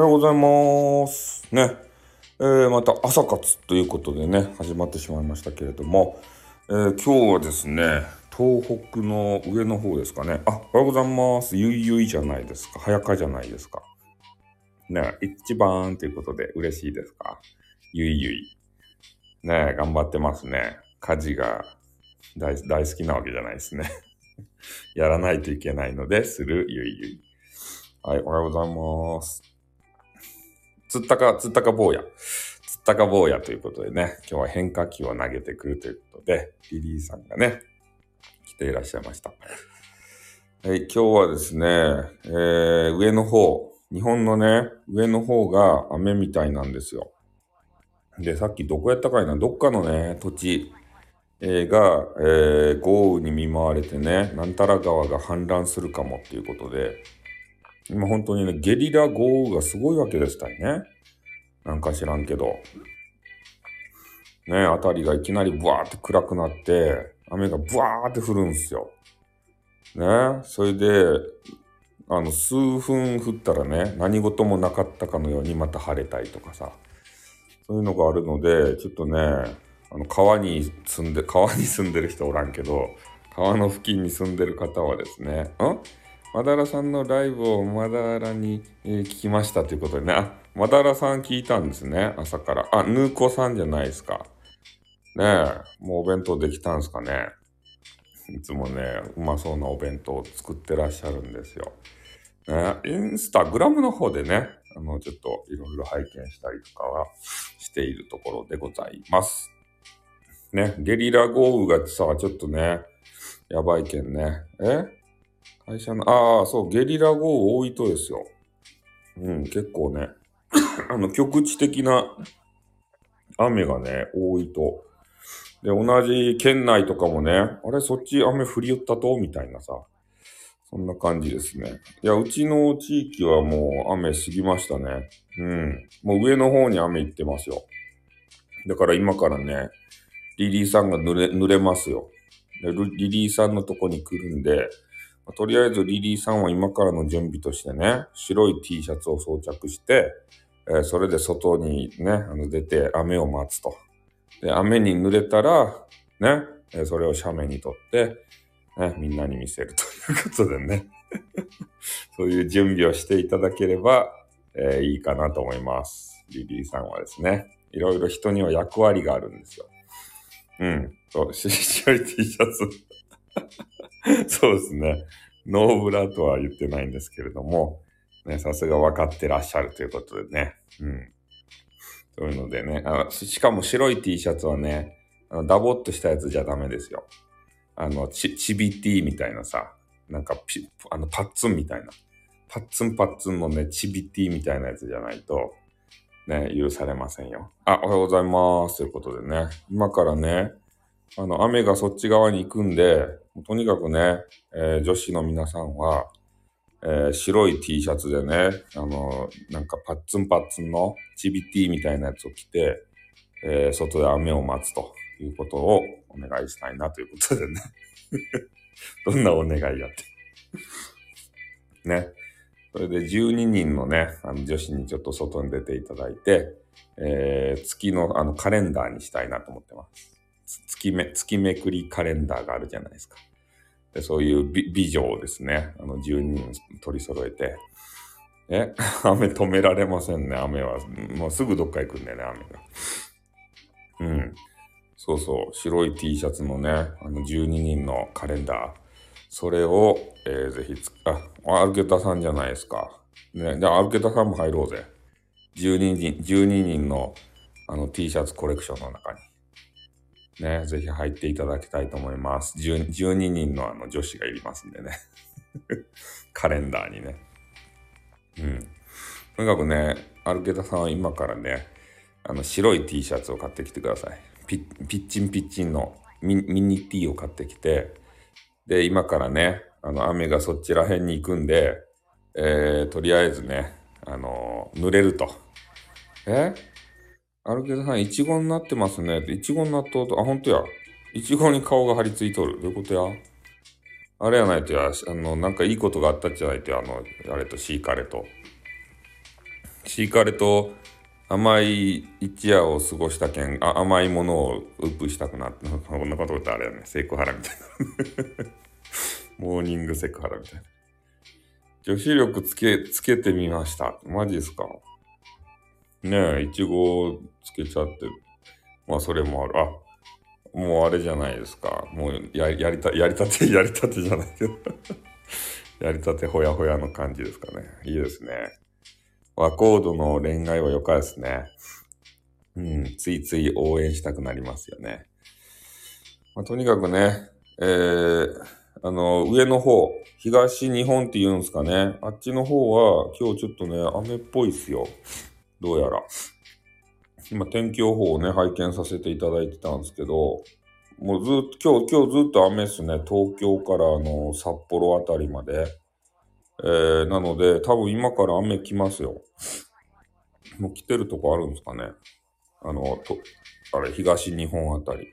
おはようございます。ね。えー、また朝活ということでね、始まってしまいましたけれども、えー、今日はですね、東北の上の方ですかね。あ、おはようございます。ゆいゆいじゃないですか。早かじゃないですか。ね、一番ということで嬉しいですか。ゆいゆい。ね、頑張ってますね。家事が大大好きなわけじゃないですね。やらないといけないので、するゆいゆい。はい、おはようございます。つったか、つったか坊や。つったか坊やということでね、今日は変化球を投げてくるということで、リリーさんがね、来ていらっしゃいました。はい、今日はですね、えー、上の方、日本のね、上の方が雨みたいなんですよ。で、さっきどこやったかいな、どっかのね、土地、えーが、えー豪雨に見舞われてね、なんたら川が氾濫するかもっていうことで、今本当にね、ゲリラ豪雨がすごいわけですたいね。なんか知らんけど。ね、あたりがいきなりブワーって暗くなって、雨がブワーって降るんすよ。ね、それで、あの、数分降ったらね、何事もなかったかのようにまた晴れたりとかさ、そういうのがあるので、ちょっとね、あの、川に住んで、川に住んでる人おらんけど、川の付近に住んでる方はですね、ん？マダラさんのライブをマダラに、えー聞きましたということでね、あ、マダラさん聞いたんですね、朝から。あ、ヌーコさんじゃないですか。ねえ、もうお弁当できたんですかね。いつもね、うまそうなお弁当を作ってらっしゃるんですよ。ね、インスタグラムの方でね、あの、ちょっといろいろ拝見したりとかはしているところでございます。ね、ゲリラ豪雨がさ、ちょっとね、やばいけんね。え？会社の、ああ、そう、ゲリラ豪雨多いとですよ。うん、結構ね、あの、局地的な雨がね、多いと。で、同じ県内とかもね、あれ、そっち雨降りよったとみたいなさ。そんな感じですね。いや、うちの地域はもう雨過ぎましたね。うん。もう上の方に雨行ってますよ。だから今からね、リリーさんが濡れ、濡れますよ。でリリーさんのとこに来るんで、とりあえずリリーさんは今からの準備としてね、白い T シャツを装着して、えーそれで外にね、あの出て雨を待つと。で、雨に濡れたら、ね、えーそれを写メに撮って、ね、みんなに見せるということでね。そういう準備をしていただければ、えーいいかなと思います。リリーさんはですね、いろいろ人には役割があるんですよ。うん。そう、白い T シャツ。そうですね。ノーブラとは言ってないんですけれども、ね、さすが分かってらっしゃるということでね。うん。そういうのでね。あしかも白い T シャツはね、あのダボっとしたやつじゃダメですよ。あの、ち、ちび T みたいなさ、なんかピ、あの、パッツンみたいな。パッツンパッツンのね、ちび T みたいなやつじゃないと、ね、許されませんよ。あ、おはようございます。ということでね、今からね、あの、雨がそっち側に行くんで、とにかくね、えー女子の皆さんは、えー白い T シャツでね、あの、なんかパッツンパッツンのチビ T みたいなやつを着て、えー外で雨を待つということをお願いしたいなということでね。どんなお願いやって。ね。それで12人のね、あの女子にちょっと外に出ていただいて、えー月のあのカレンダーにしたいなと思ってます。月め、月めくりカレンダーがあるじゃないですか。でそういう美美女をですね、あの12人取り揃えて、え、雨止められませんね、雨は。もうすぐどっか行くんだよね、雨が。うん。そうそう、白い T シャツのね、あの12人のカレンダー。それを、えーぜひつ、あ、アルケタさんじゃないですか。ね、じゃあアルケタさんも入ろうぜ。12人、12人のあの T シャツコレクションの中に。ね、ぜひ入っていただきたいと思います。10 12人のあの女子がいりますんでね。カレンダーにね。うん。とにかくね、アルケタさんは今からね、あの白い T シャツを買ってきてください。ピッチンピッチンのミミニ T を買ってきて、で、今からね、あの雨がそっちら辺に行くんで、えー、とりあえずね、あの濡れると。え？アルケタさん、イチゴになってますね。イチゴになっとうと、あ、ほんとや。イチゴに顔が張り付いとる。どういうことや？あれやないとや、あの、なんかいいことがあったんじゃないとや、あの、あれとシーカレと。シーカレと甘い一夜を過ごしたけん、あ甘いものをウップしたくなって、こんなこと言ったらあれやね、セクハラみたいな。モーニングセクハラみたいな。女子力つけ、つけてみました。マジですか？ねえ、いちごつけちゃって。まあ、それもある。あ、もうあれじゃないですか。もうややりた、やりたて、やりたてじゃないけど やりたてほやほやの感じですかね。いいですね。和コードの恋愛は良かですね。うん、ついつい応援したくなりますよね。まあ、とにかくね、えー、あの、上の方、東日本って言うんですかね。あっちの方は今日ちょっとね、雨っぽいっすよ。どうやら。今、天気予報をね、拝見させていただいてたんですけど、もうずっと、今日、今日ずっと雨っすね。東京からあの、札幌あたりまで。えー、なので、多分今から雨来ますよ。もう来てるとこあるんですかね。あの、と、あれ、東日本あたり。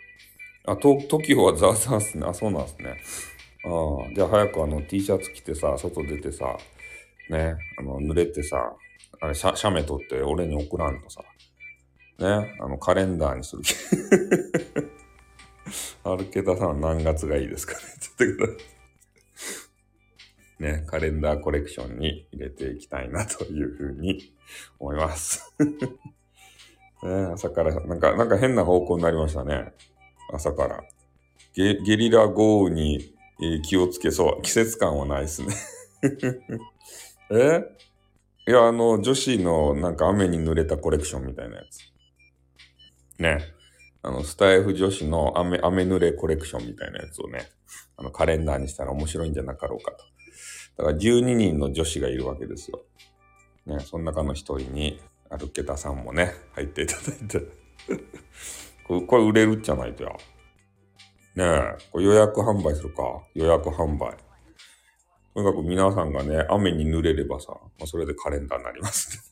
あ、と、TOKIO はザーザーっすね。あ、そうなんですね。ああ、じゃあ早くあの T シャツ着てさ、外出てさ、ね、あの、濡れてさ、あれ、写メ撮って俺に送らんとさ、ね、あの、カレンダーにする。アルケタさん何月がいいですかね？って言ってください。ね、カレンダーコレクションに入れていきたいなというふうに思います。ね、朝から、なんか、なんか変な方向になりましたね。朝から。ゲゲリラ豪雨に、えー、気をつけそう。季節感はないですね え？いや、あの、女子のなんか雨に濡れたコレクションみたいなやつ。ね。あの、スタイフ女子の雨、雨濡れコレクションみたいなやつをね、あの、カレンダーにしたら面白いんじゃなかろうかと。だから12人の女子がいるわけですよ。ね、その中の一人に、アルケタさんもね、入っていただいて これ。これ売れるじゃないとや。ねえ、これ予約販売するか。予約販売。とにかく皆さんがね、雨に濡れればさ、まあ、それでカレンダーになります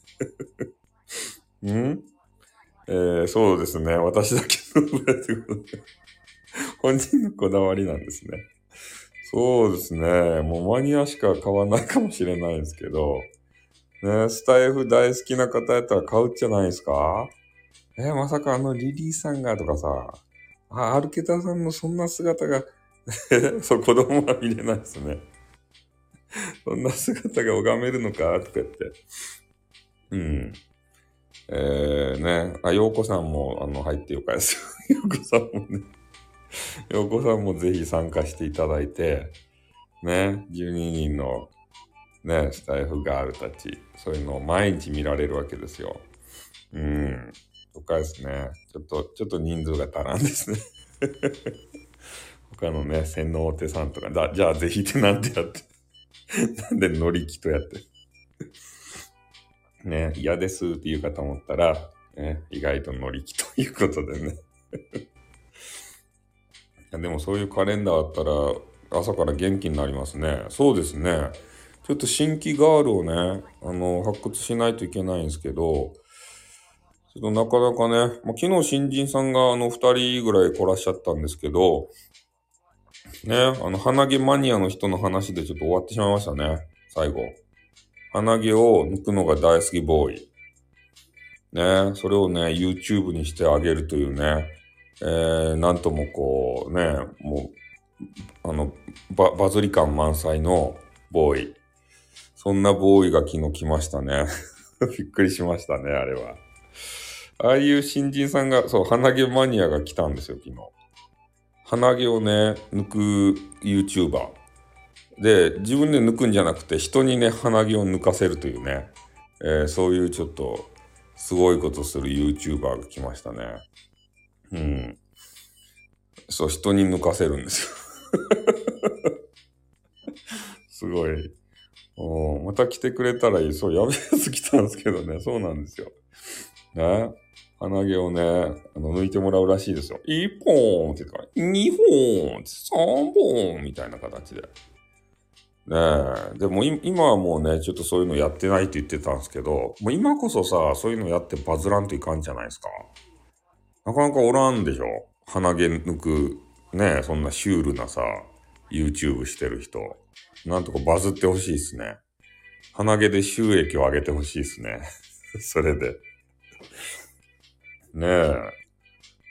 ね。ん？えー、そうですね。私だけのぐらいということで。本人のこだわりなんですね。そうですね。もうマニアしか買わないかもしれないんですけど、ね、スタイフ大好きな方やったら買うじゃないですか？えー、まさかあのリリーさんがとかさ、あ、アルケタさんのそんな姿が そう、子供は見れないですね。そんな姿が拝めるのかとか言って。うん。えー、ね、あ、ようこさんも、あの、入ってよかですよ。ようこさんもね、ようこさんもぜひ参加していただいて、ね、12人の、ね、スタイフガールたち、そういうのを毎日見られるわけですよ。うん。とかですね、ちょっと、ちょっと人数が足らんですね。他のね、洗脳手さんとか、だ、じゃあぜひってなんてやって。なんで乗り気とやって。ね、嫌ですって言うかと思ったら、ね、意外と乗り気ということでね。でもそういうカレンダーあったら朝から元気になりますね。そうですね。ちょっと新規ガールをね、あの、発掘しないといけないんですけど、ちょっとなかなかね、まあ、昨日新人さんがあの二人ぐらい来らっしゃったんですけど、ね、あの、鼻毛マニアの人の話でちょっと終わってしまいましたね。最後。鼻毛を抜くのが大好きボーイ。ね、それをね、YouTube にしてあげるというね、えー、なんともこう、ね、もう、あの、ババズり感満載のボーイ。そんなボーイが昨日来ましたね。びっくりしましたね、あれは。ああいう新人さんが、そう、鼻毛マニアが来たんですよ、昨日。鼻毛をね、抜く YouTuber。で、自分で抜くんじゃなくて、人にね、鼻毛を抜かせるというね、えー、そういうちょっと、すごいことする YouTuber が来ましたね。うん。そう、人に抜かせるんですよ。すごい。おまた来てくれたらいい。そう、やべえやつ来たんですけどね。そうなんですよ。ね。鼻毛をね、あの、抜いてもらうらしいですよ。1本って言ったら、2本 !3 本みたいな形で。ねえ。でも今はもうね、ちょっとそういうのやってないって言ってたんですけど、もう今こそさ、そういうのやってバズらんといかんじゃないですか。なかなかおらんでしょ鼻毛抜く、ねえそんなシュールなさ、YouTube してる人。なんとかバズってほしいっすね。鼻毛で収益を上げてほしいっすね。それで。ねえ。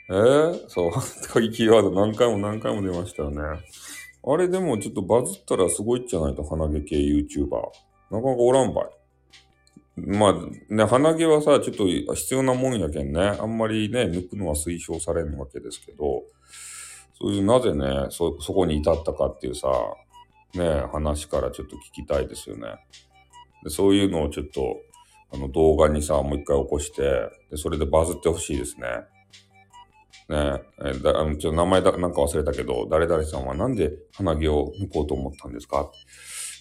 えー、そう、鍵キーワード何回も何回も出ましたよね。あれでもちょっとバズったらすごいっちゃないと、鼻毛系 YouTuber。なかなかおらんばい。まあね、鼻毛はさ、ちょっと必要なもんやけんね。あんまりね、抜くのは推奨されんわけですけど、そういうなぜね、そ、そこに至ったかっていうさ、ね、話からちょっと聞きたいですよね。でそういうのをちょっと、あの動画にさ、もう一回起こして、でそれでバズってほしいですね。ねえ、だあのちょっと名前だなんか忘れたけど、誰々さんはなんで鼻毛を抜こうと思ったんですか？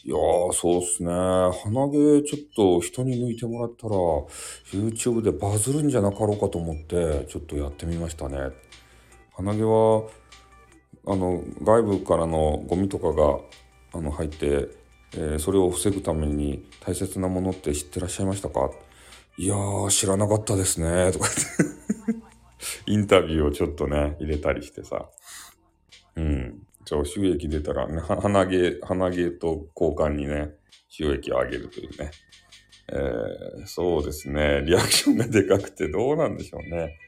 いやー、そうっすね。鼻毛ちょっと人に抜いてもらったら、YouTube でバズるんじゃなかろうかと思って、ちょっとやってみましたね。鼻毛は、あの、外部からのゴミとかが、あの、入って、えー、それを防ぐために大切なものって知ってらっしゃいましたか？いやー、知らなかったですね。とか言ってインタビューをちょっとね、入れたりしてさ。うん。じゃあ収益出たら、ね、鼻毛、鼻毛と交換にね、収益を上げるというね。えー、そうですね。リアクションがでかくてどうなんでしょうね。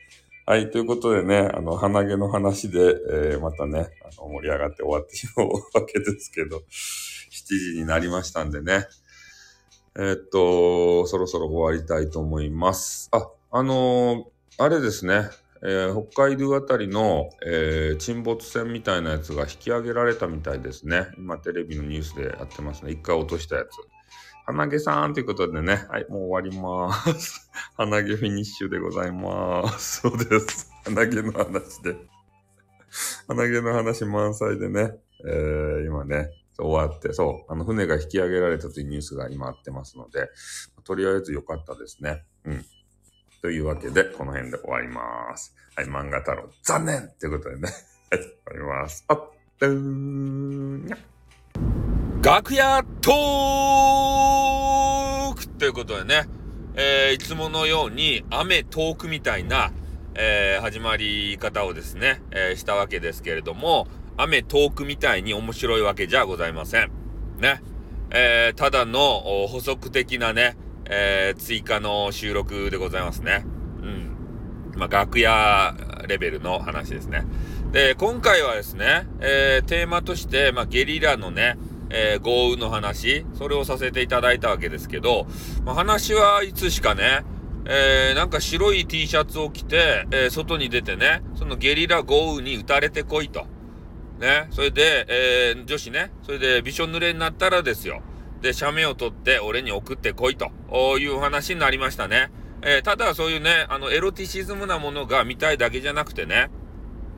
はい。ということでね、あの、鼻毛の話で、えー、またね、あの、盛り上がって終わってしまうわけですけど、7時になりましたんでね。え、っと、そろそろ終わりたいと思います。あ、あのー、あれですね。えー、北海道あたりの、えー、沈没船みたいなやつが引き上げられたみたいですね。今テレビのニュースでやってますね。一回落としたやつ。鼻毛さんということでね。はい、もう終わります。鼻毛フィニッシュでございます。そうです。鼻毛の話で。鼻毛の話満載でね。えー、今ね、終わって、そう、あの、船が引き上げられたというニュースが今あってますので、とりあえず良かったですね。うん。というわけで、この辺で終わります。はい、漫画太郎、残念ということでね。はい、終わります。あっ、とーにゃ。楽屋トークということでね、えー、いつものように、雨トークみたいな、えー、始まり方をですね、えー、したわけですけれども、雨トークみたいに面白いわけじゃございません。ね。えー、ただの補足的なね、えー、追加の収録でございますね。うん。まあ、楽屋レベルの話ですね。で、今回はですね、えー、テーマとして、まあ、ゲリラのね、えー、豪雨の話、それをさせていただいたわけですけど、まあ、話はいつしかね、えー、なんか白い T シャツを着て、えー、外に出てね、そのゲリラ豪雨に打たれてこいと。ね、それで、えー、女子ね、それでびしょ濡れになったらですよ。で、写メを撮って俺に送ってこいと。いう話になりましたね。えー、ただそういうね、あの、エロティシズムなものが見たいだけじゃなくてね、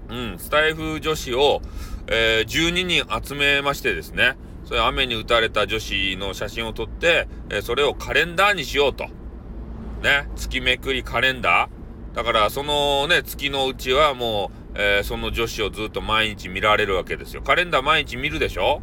うん、スタイフ女子を、えー、12人集めましてですね、それ雨に打たれた女子の写真を撮って、えー、それをカレンダーにしようと。ね、月めくりカレンダー。だからそのね、月のうちはもう、えー、その女子をずっと毎日見られるわけですよ。カレンダー毎日見るでしょ？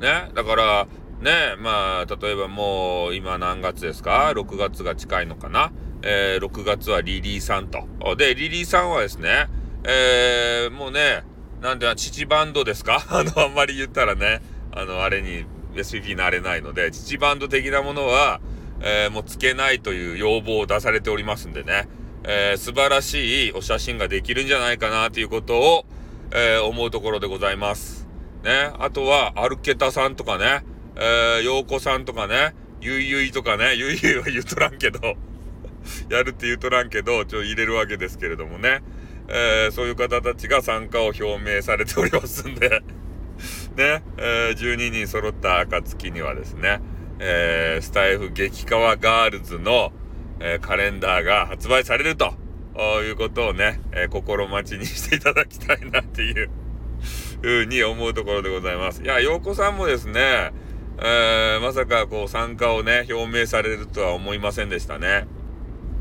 ね、だから、ねまあ、例えばもう、今何月ですか ?6 月が近いのかな？えー、6月はリリーさんと。で、リリーさんはですね、えー、もうね、なんで、父バンドですか？あの、あんまり言ったらね、あの、あれに SPP になれないので、父バンド的なものは、えー、もうつけないという要望を出されておりますんでね、えー、素晴らしいお写真ができるんじゃないかなということを、えー、思うところでございます。ね、あとは、アルケタさんとかね、えー、陽子さんとかね、ゆいゆいとかね、ゆいゆいは言うとらんけど。やるって言うとらんけど、ちょ、入れるわけですけれどもね、えー、そういう方たちが参加を表明されておりますんで。ね、えー、12人揃った暁にはですね、えー、スタイフ激川ガールズの、え、カレンダーが発売されるということをね、え、心待ちにしていただきたいなっていうふうに思うところでございます。いや、洋子さんもですね、えー、まさかこう参加をね、表明されるとは思いませんでしたね。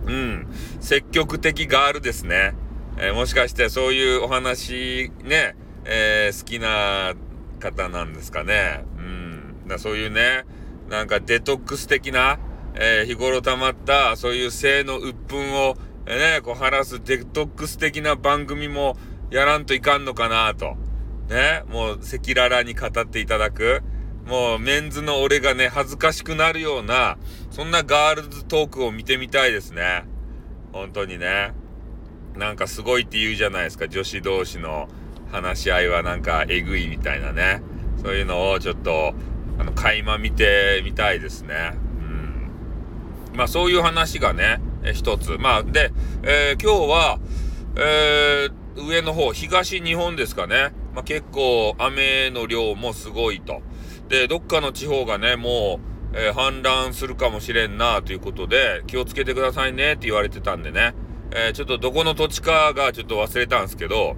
うん。積極的ガールですね。えー、もしかしてそういうお話ね、えー、好きな方なんですかね。うん。だそういうね、なんかデトックス的な、えー、日頃溜まったそういう性の鬱憤を、えー、ね、こう晴らすデトックス的な番組もやらんといかんのかなと。ね、もう赤裸々に語っていただく。もうメンズの俺がね、恥ずかしくなるような、そんなガールズトークを見てみたいですね。本当にね。なんかすごいって言うじゃないですか。女子同士の話し合いはなんかえぐいみたいなね。そういうのをちょっと、あの、垣間見てみたいですね。まあそういう話がね、え一つ。まあで、えー、今日は、えー、上の方、東日本ですかね。まあ結構雨の量もすごいと。で、どっかの地方がね、もう、えー、氾濫するかもしれんなということで、気をつけてくださいねって言われてたんでね、え、ちょっとどこの土地かがちょっと忘れたんですけど、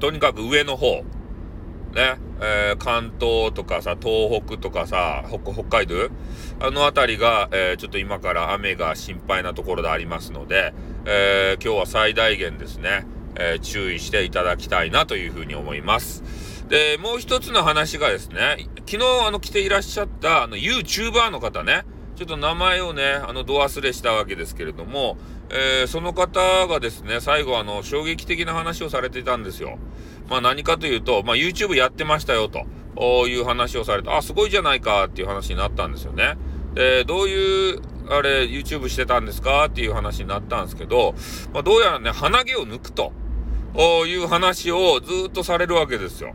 とにかく上の方、ね、えー、関東とかさ、東北とかさ、北海道？あの辺りが、えー、ちょっと今から雨が心配なところでありますので、えー、今日は最大限ですね、え注意していただきたいなというふうに思います。で、もう一つの話がですね、昨日あの来ていらっしゃったあの YouTuber の方ね、ちょっと名前をね、あの、ど忘れしたわけですけれども、えー、その方がですね、最後あの、衝撃的な話をされていたんですよ。まあ何かというと、まあ YouTube やってましたよという話をされて、あ、すごいじゃないかっていう話になったんですよね。で、どういう、あれ、YouTube してたんですかっていう話になったんですけど、まあどうやらね、鼻毛を抜くという話をずっとされるわけですよ。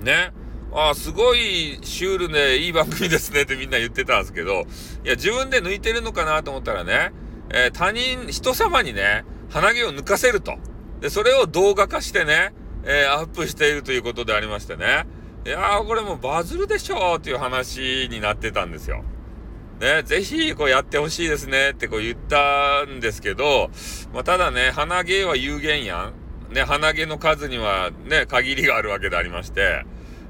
ね。あ、すごいシュールでいい番組ですねってみんな言ってたんですけど、いや、自分で抜いてるのかなと思ったらね、えー、他人、人様にね、鼻毛を抜かせると。で、それを動画化してね、えー、アップしているということでありましてね。いやー、これもうバズるでしょっていう話になってたんですよ。ね、ぜひ、こうやってほしいですねってこう言ったんですけど、まあ、ただね、鼻毛は有限やん。ね、鼻毛の数にはね、限りがあるわけでありまして、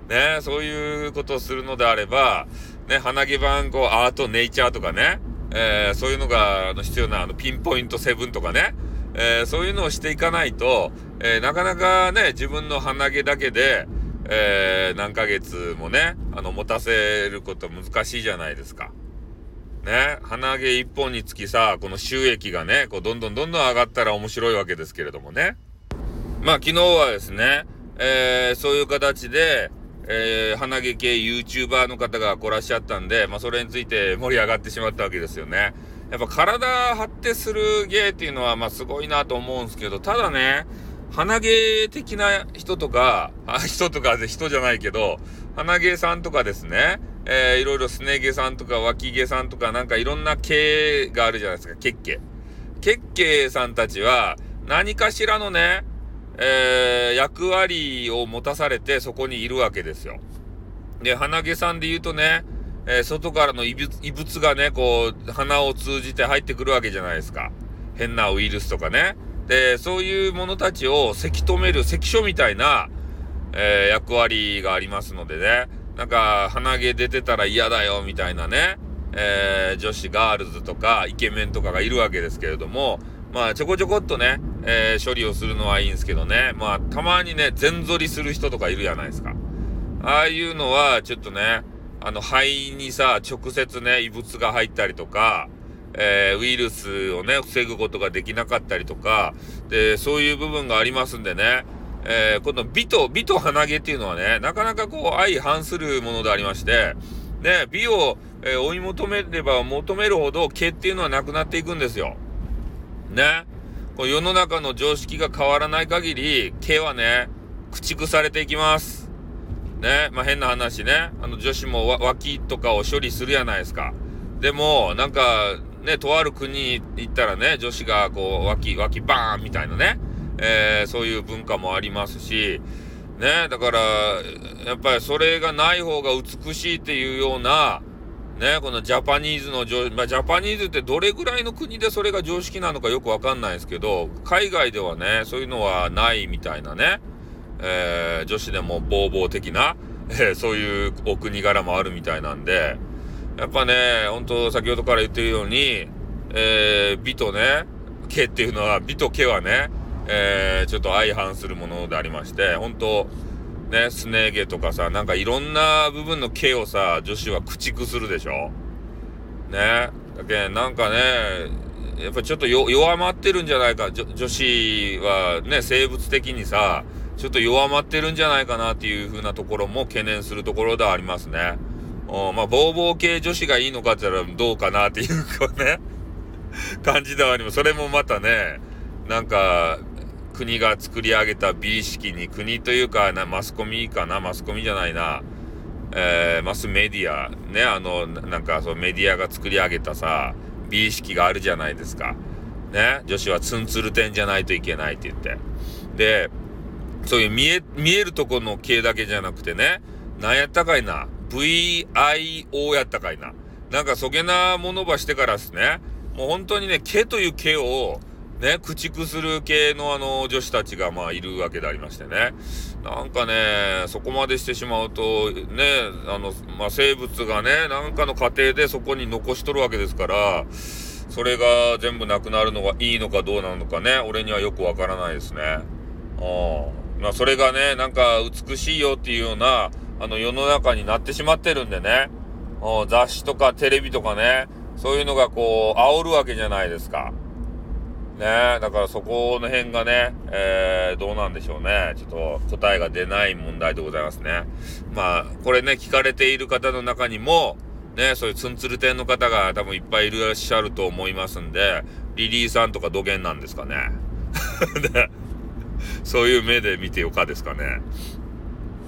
ね、そういうことをするのであれば、ね、鼻毛番号アートネイチャーとかね、えー、そういうのがあの必要なあのピンポイントセブンとかね、えー、そういうのをしていかないと、えー、なかなかね、自分の鼻毛だけで、え何ヶ月もね、あの、持たせること難しいじゃないですか。ね、鼻毛一本につきさ、この収益がね、こう、どんどんどんどん上がったら面白いわけですけれどもね。まあ昨日はですね、え、そういう形で、え、鼻毛系 YouTuber の方が来らっしゃったんで、まあそれについて盛り上がってしまったわけですよね。やっぱ体張ってする芸っていうのはまあすごいなと思うんですけど、ただね、鼻毛的な人とか、あ人とかで人じゃないけど、鼻毛さんとかですね、えー、いろいろすね毛さんとか脇毛さんとかなんかいろんな毛があるじゃないですか、血毛。血毛さんたちは何かしらのね、えー、役割を持たされてそこにいるわけですよ。で、鼻毛さんで言うとね、えー、外からの異物異物がね、こう、鼻を通じて入ってくるわけじゃないですか。変なウイルスとかね。で、そういうものたちをせき止める関所みたいな、えー、役割がありますのでね。なんか、鼻毛出てたら嫌だよ、みたいなね。えー、女子ガールズとかイケメンとかがいるわけですけれども、まあ、ちょこちょこっとね、え、処理をするのはいいんですけどね。まあ、たまにね、全剃りする人とかいるじゃないですか。ああいうのは、ちょっとね、あの、肺にさ、直接ね、異物が入ったりとか、えー、ウイルスをね、防ぐことができなかったりとか、で、そういう部分がありますんでね、えー、この美と、美と鼻毛っていうのはね、なかなかこう、相反するものでありまして、ね、美を、えー、追い求めれば求めるほど毛っていうのはなくなっていくんですよ。ね。こう世の中の常識が変わらない限り、毛はね、駆逐されていきます。ね。まあ、変な話ね。あの女子も脇とかを処理するやないですか。でも、なんか、ね、とある国に行ったらね、女子がこう、脇、脇バーンみたいなね、えー、そういう文化もありますし、ね、だから、やっぱりそれがない方が美しいっていうような、ね、このジャパニーズの常、まあ、ジャパニーズってどれぐらいの国でそれが常識なのかよくわかんないですけど、海外ではね、そういうのはないみたいなね、えー、女子でもボーボー的な、えー、そういうお国柄もあるみたいなんで、やっぱね、本当先ほどから言ってるように、えー、美とね、毛っていうのは、美と毛はね、えー、ちょっと相反するものでありまして、本当ね、すね毛とかさ、なんかいろんな部分の毛をさ、女子は駆逐するでしょね。だけなんかね、やっぱちょっと弱まってるんじゃないか。女子はね、生物的にさ、ちょっと弱まってるんじゃないかなっていう風なところも懸念するところではありますね。うん、まあ、ボーボー系女子がいいのかって言ったらどうかなっていうかね、感じではあります。それもまたね、なんか、国が作り上げた美意識に、国というかな、マスコミかな、マスコミじゃないな、えー、マスメディア、ね、あの、なんかそうメディアが作り上げたさ、美意識があるじゃないですか。ね、女子はツンツルテンじゃないといけないって言って。で、そういう見え、見えるとこの系だけじゃなくてね、なんやったかいな、VIO やったかいな。なんかそげなものばしてからですね、もう本当にね、毛という毛を、ね、駆逐する系のあの女子たちがまあいるわけでありましてね。なんかね、そこまでしてしまうと、ね、あの、まあ、生物がね、なんかの過程でそこに残しとるわけですから、それが全部なくなるのがいいのかどうなのかね、俺にはよくわからないですね。うん。まあ、それがね、なんか美しいよっていうような、あの世の中になってしまってるんでね、雑誌とかテレビとかね、そういうのがこう、煽るわけじゃないですか。ねだからそこの辺がね、えー、どうなんでしょうね。ちょっと答えが出ない問題でございますね。まあ、これね、聞かれている方の中にも、ね、そういうツンツル店の方が多分いっぱいいらっしゃると思いますんで、リリーさんとか土下なんですかね。そういう目で見てよかですかね。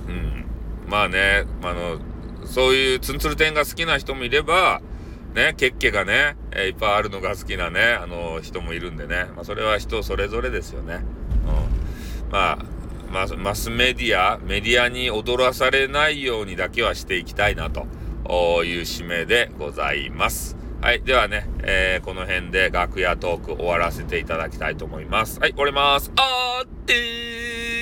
うん。まあね、あの、そういうツンツル店が好きな人もいれば、ね、ケッケがね、え、いっぱいあるのが好きなね、あの人もいるんでね。まあ、それは人それぞれですよね。うん。まあ、まマスメディア、メディアに踊らされないようにだけはしていきたいなという締めでございます。はい。ではね、えー、この辺で楽屋トーク終わらせていただきたいと思います。はい、終わります。あーってー